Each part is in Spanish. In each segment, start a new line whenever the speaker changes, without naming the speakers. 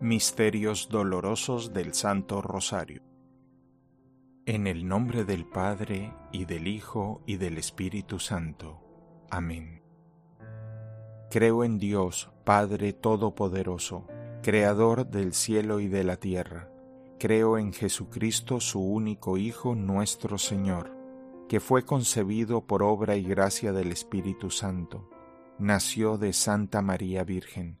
Misterios dolorosos del Santo Rosario. En el nombre del Padre, y del Hijo, y del Espíritu Santo. Amén. Creo en Dios, Padre Todopoderoso, Creador del cielo y de la tierra. Creo en Jesucristo, su único Hijo, nuestro Señor, que fue concebido por obra y gracia del Espíritu Santo. Nació de Santa María Virgen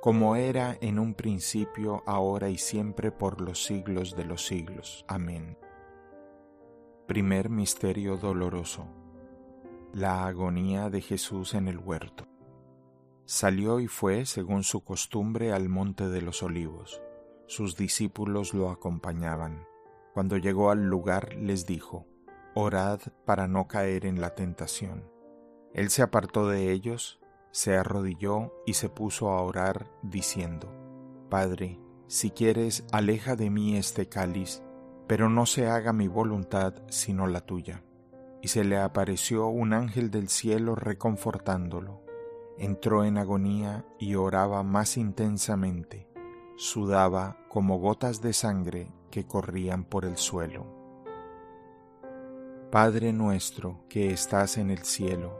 como era en un principio, ahora y siempre, por los siglos de los siglos. Amén. Primer Misterio Doloroso. La agonía de Jesús en el huerto. Salió y fue, según su costumbre, al monte de los olivos. Sus discípulos lo acompañaban. Cuando llegó al lugar les dijo, Orad para no caer en la tentación. Él se apartó de ellos, se arrodilló y se puso a orar, diciendo, Padre, si quieres, aleja de mí este cáliz, pero no se haga mi voluntad sino la tuya. Y se le apareció un ángel del cielo reconfortándolo. Entró en agonía y oraba más intensamente. Sudaba como gotas de sangre que corrían por el suelo. Padre nuestro que estás en el cielo,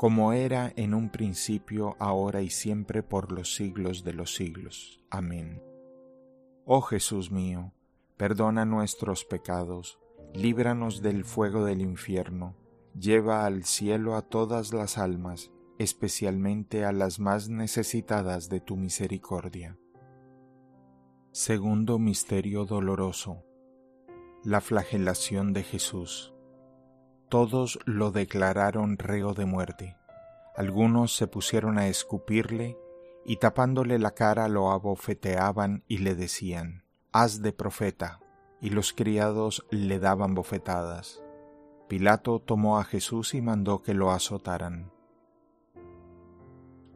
como era en un principio, ahora y siempre, por los siglos de los siglos. Amén. Oh Jesús mío, perdona nuestros pecados, líbranos del fuego del infierno, lleva al cielo a todas las almas, especialmente a las más necesitadas de tu misericordia. Segundo Misterio Doloroso. La flagelación de Jesús. Todos lo declararon reo de muerte. Algunos se pusieron a escupirle y tapándole la cara lo abofeteaban y le decían, haz de profeta, y los criados le daban bofetadas. Pilato tomó a Jesús y mandó que lo azotaran.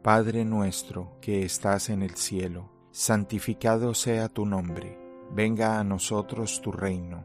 Padre nuestro que estás en el cielo, santificado sea tu nombre, venga a nosotros tu reino,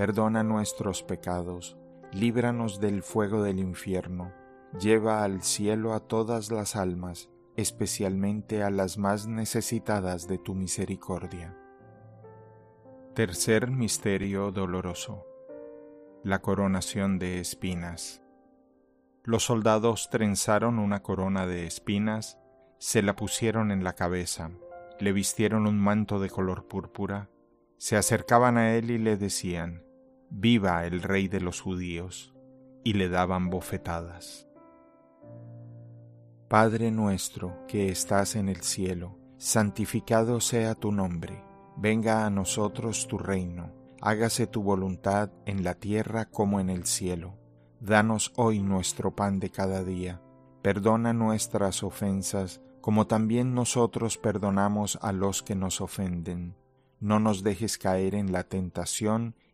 perdona nuestros pecados, líbranos del fuego del infierno, lleva al cielo a todas las almas, especialmente a las más necesitadas de tu misericordia. Tercer Misterio Doloroso. La coronación de espinas. Los soldados trenzaron una corona de espinas, se la pusieron en la cabeza, le vistieron un manto de color púrpura, se acercaban a él y le decían, viva el rey de los judíos, y le daban bofetadas. Padre nuestro que estás en el cielo, santificado sea tu nombre, venga a nosotros tu reino, hágase tu voluntad en la tierra como en el cielo. Danos hoy nuestro pan de cada día, perdona nuestras ofensas, como también nosotros perdonamos a los que nos ofenden. No nos dejes caer en la tentación,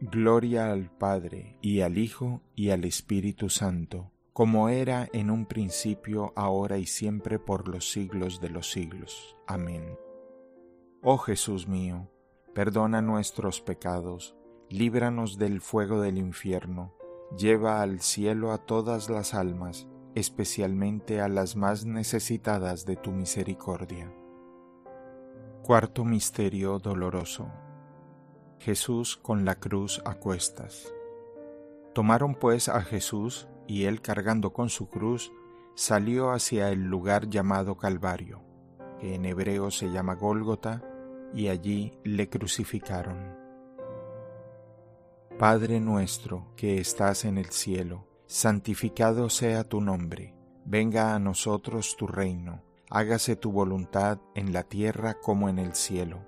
Gloria al Padre, y al Hijo, y al Espíritu Santo, como era en un principio, ahora y siempre, por los siglos de los siglos. Amén. Oh Jesús mío, perdona nuestros pecados, líbranos del fuego del infierno, lleva al cielo a todas las almas, especialmente a las más necesitadas de tu misericordia. Cuarto Misterio Doloroso Jesús con la cruz a cuestas. Tomaron pues a Jesús, y él cargando con su cruz, salió hacia el lugar llamado Calvario, que en hebreo se llama Gólgota, y allí le crucificaron. Padre nuestro que estás en el cielo, santificado sea tu nombre, venga a nosotros tu reino, hágase tu voluntad en la tierra como en el cielo.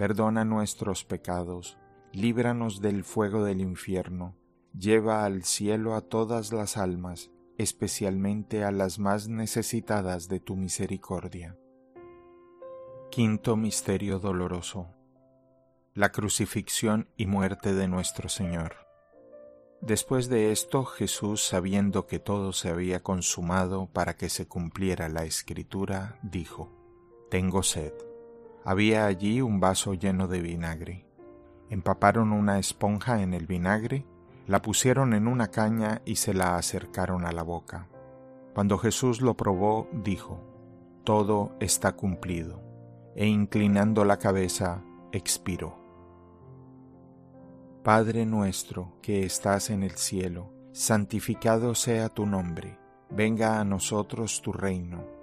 perdona nuestros pecados, líbranos del fuego del infierno, lleva al cielo a todas las almas, especialmente a las más necesitadas de tu misericordia. Quinto Misterio Doloroso. La crucifixión y muerte de nuestro Señor. Después de esto, Jesús, sabiendo que todo se había consumado para que se cumpliera la escritura, dijo, Tengo sed. Había allí un vaso lleno de vinagre. Empaparon una esponja en el vinagre, la pusieron en una caña y se la acercaron a la boca. Cuando Jesús lo probó, dijo, Todo está cumplido, e inclinando la cabeza, expiró. Padre nuestro que estás en el cielo, santificado sea tu nombre, venga a nosotros tu reino,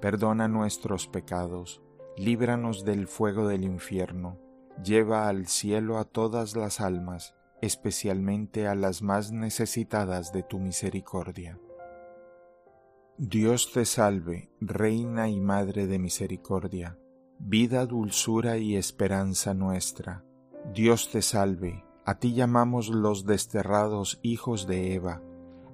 perdona nuestros pecados, líbranos del fuego del infierno, lleva al cielo a todas las almas, especialmente a las más necesitadas de tu misericordia. Dios te salve, Reina y Madre de Misericordia, vida, dulzura y esperanza nuestra Dios te salve, a ti llamamos los desterrados hijos de Eva,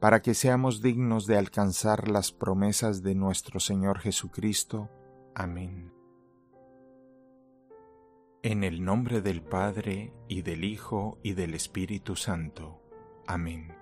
para que seamos dignos de alcanzar las promesas de nuestro Señor Jesucristo. Amén. En el nombre del Padre, y del Hijo, y del Espíritu Santo. Amén.